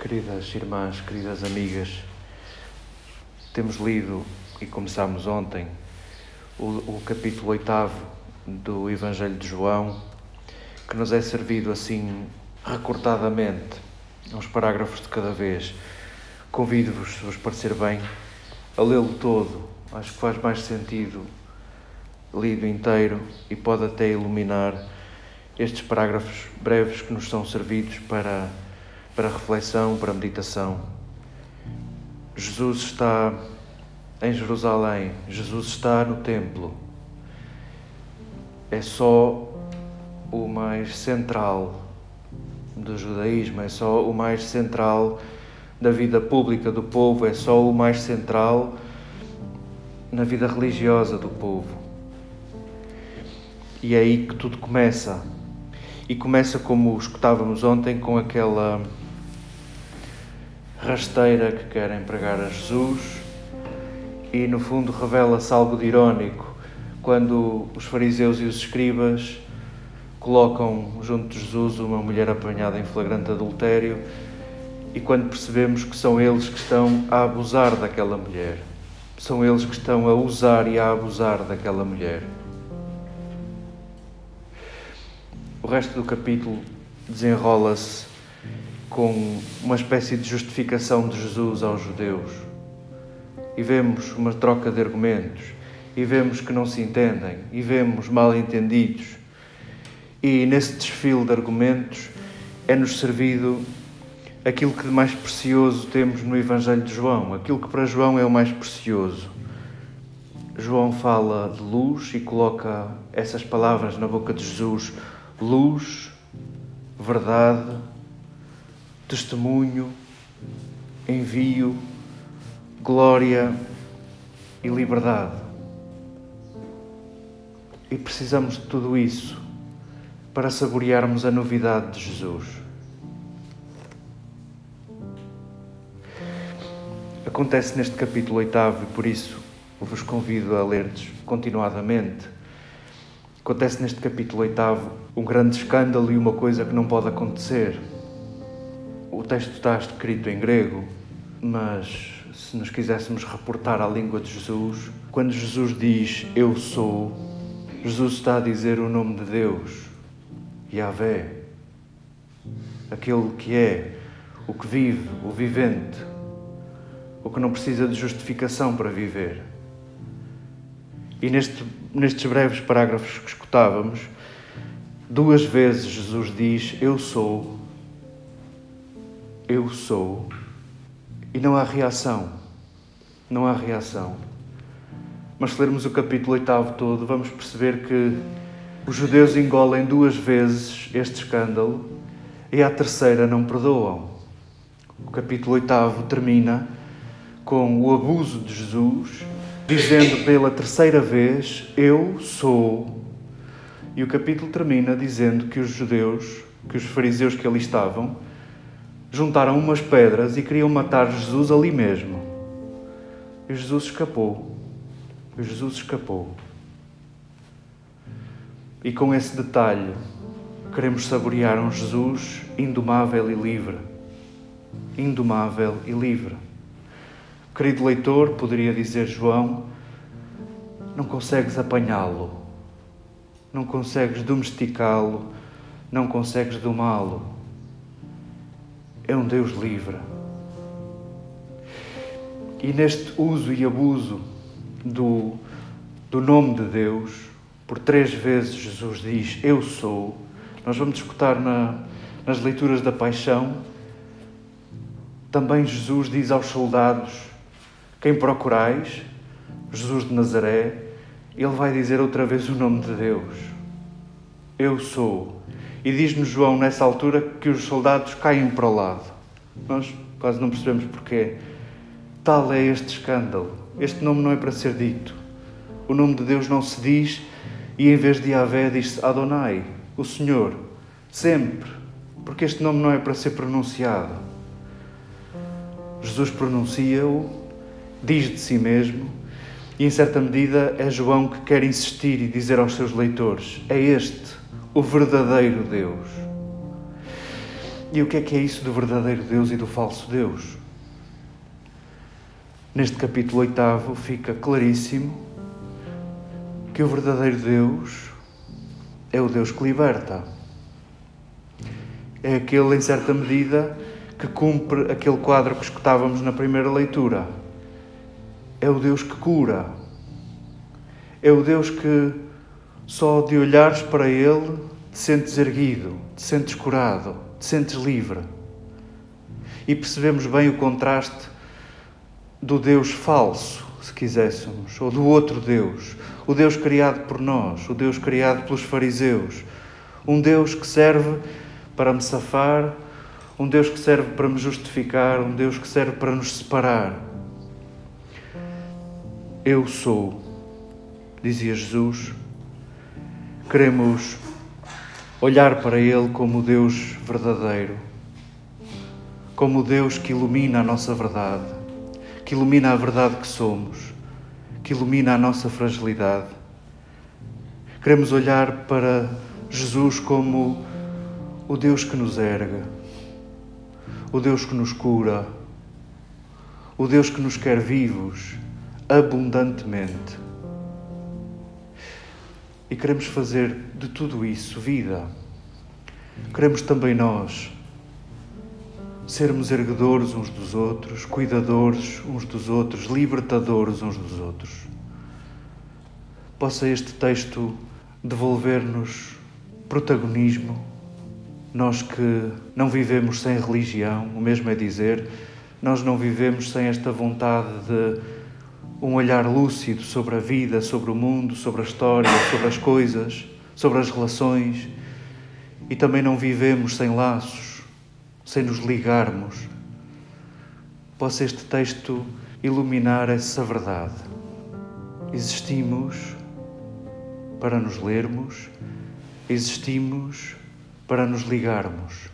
Queridas irmãs, queridas amigas, temos lido e começámos ontem o, o capítulo oitavo do Evangelho de João, que nos é servido assim recortadamente, uns parágrafos de cada vez. Convido-vos, se vos parecer bem, a lê-lo todo. Acho que faz mais sentido lido inteiro e pode até iluminar estes parágrafos breves que nos são servidos para para reflexão, para meditação. Jesus está em Jerusalém, Jesus está no templo. É só o mais central do judaísmo, é só o mais central da vida pública do povo, é só o mais central na vida religiosa do povo. E é aí que tudo começa. E começa como escutávamos ontem com aquela rasteira que querem pregar a Jesus e no fundo revela-se algo de irónico quando os fariseus e os escribas colocam junto de Jesus uma mulher apanhada em flagrante adultério e quando percebemos que são eles que estão a abusar daquela mulher, são eles que estão a usar e a abusar daquela mulher. O resto do capítulo desenrola-se com uma espécie de justificação de Jesus aos judeus. E vemos uma troca de argumentos, e vemos que não se entendem, e vemos mal entendidos. E nesse desfile de argumentos é-nos servido aquilo que de mais precioso temos no Evangelho de João, aquilo que para João é o mais precioso. João fala de luz e coloca essas palavras na boca de Jesus: luz, verdade, testemunho, envio, glória e liberdade. E precisamos de tudo isso para saborearmos a novidade de Jesus. Acontece neste capítulo oitavo e por isso vos convido a ler-des continuadamente. Acontece neste capítulo oitavo um grande escândalo e uma coisa que não pode acontecer o texto está escrito em grego, mas se nos quiséssemos reportar à língua de Jesus, quando Jesus diz Eu sou, Jesus está a dizer o nome de Deus, Yahvé, aquele que é, o que vive, o vivente, o que não precisa de justificação para viver. E neste, nestes breves parágrafos que escutávamos, duas vezes Jesus diz: Eu sou eu sou, e não há reação. Não há reação. Mas se lermos o capítulo oitavo todo, vamos perceber que os judeus engolem duas vezes este escândalo e à terceira não perdoam. O capítulo oitavo termina com o abuso de Jesus, dizendo pela terceira vez: Eu sou. E o capítulo termina dizendo que os judeus, que os fariseus que ali estavam, juntaram umas pedras e queriam matar Jesus ali mesmo. E Jesus escapou. E Jesus escapou. E com esse detalhe, queremos saborear um Jesus indomável e livre. Indomável e livre. Querido leitor, poderia dizer João, não consegues apanhá-lo, não consegues domesticá-lo, não consegues domá-lo é um Deus livre. E neste uso e abuso do, do nome de Deus, por três vezes Jesus diz: Eu sou. Nós vamos escutar na, nas leituras da Paixão. Também Jesus diz aos soldados: Quem procurais? Jesus de Nazaré. ele vai dizer outra vez o nome de Deus. Eu sou. E diz-nos João nessa altura que os soldados caem para o lado. Nós quase não percebemos porquê. Tal é este escândalo. Este nome não é para ser dito. O nome de Deus não se diz e em vez de Yahvé diz-se Adonai, o Senhor, sempre, porque este nome não é para ser pronunciado. Jesus pronuncia-o, diz de si mesmo, e em certa medida é João que quer insistir e dizer aos seus leitores: é este o verdadeiro Deus. E o que é que é isso do verdadeiro Deus e do falso Deus? Neste capítulo oitavo fica claríssimo que o verdadeiro Deus é o Deus que liberta. É aquele, em certa medida, que cumpre aquele quadro que escutávamos na primeira leitura. É o Deus que cura. É o Deus que só de olhares para Ele te sentes erguido, te sentes curado, te sentes livre. E percebemos bem o contraste do Deus falso, se quiséssemos, ou do outro Deus, o Deus criado por nós, o Deus criado pelos fariseus, um Deus que serve para me safar, um Deus que serve para me justificar, um Deus que serve para nos separar. Eu sou, dizia Jesus. Queremos olhar para Ele como Deus verdadeiro, como Deus que ilumina a nossa verdade que ilumina a verdade que somos, que ilumina a nossa fragilidade. Queremos olhar para Jesus como o Deus que nos erga, o Deus que nos cura, o Deus que nos quer vivos abundantemente. E queremos fazer de tudo isso vida. Queremos também nós sermos erguedores uns dos outros, cuidadores uns dos outros, libertadores uns dos outros. Possa este texto devolver-nos protagonismo, nós que não vivemos sem religião, o mesmo é dizer, nós não vivemos sem esta vontade de um olhar lúcido sobre a vida, sobre o mundo, sobre a história, sobre as coisas, sobre as relações, e também não vivemos sem laços sem nos ligarmos, possa este texto iluminar essa verdade. Existimos para nos lermos, existimos para nos ligarmos.